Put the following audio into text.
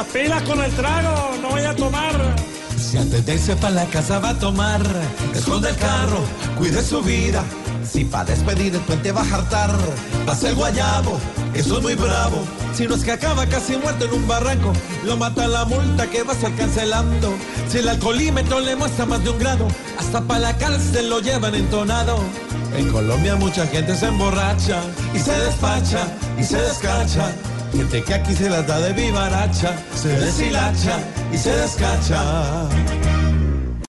Las pilas con el trago, no voy a tomar. Si antes de irse para la casa va a tomar, esconde el carro, cuide su vida. Si para despedir el puente va a jartar, pasa el guayabo, eso es muy bravo. Si no es que acaba casi muerto en un barranco, lo mata la multa que va a estar cancelando. Si el alcoholímetro le muestra más de un grado, hasta para la cárcel lo llevan entonado. En Colombia mucha gente se emborracha y se despacha y se descacha. Gente que aquí se las da de vivaracha, se deshilacha y se descacha.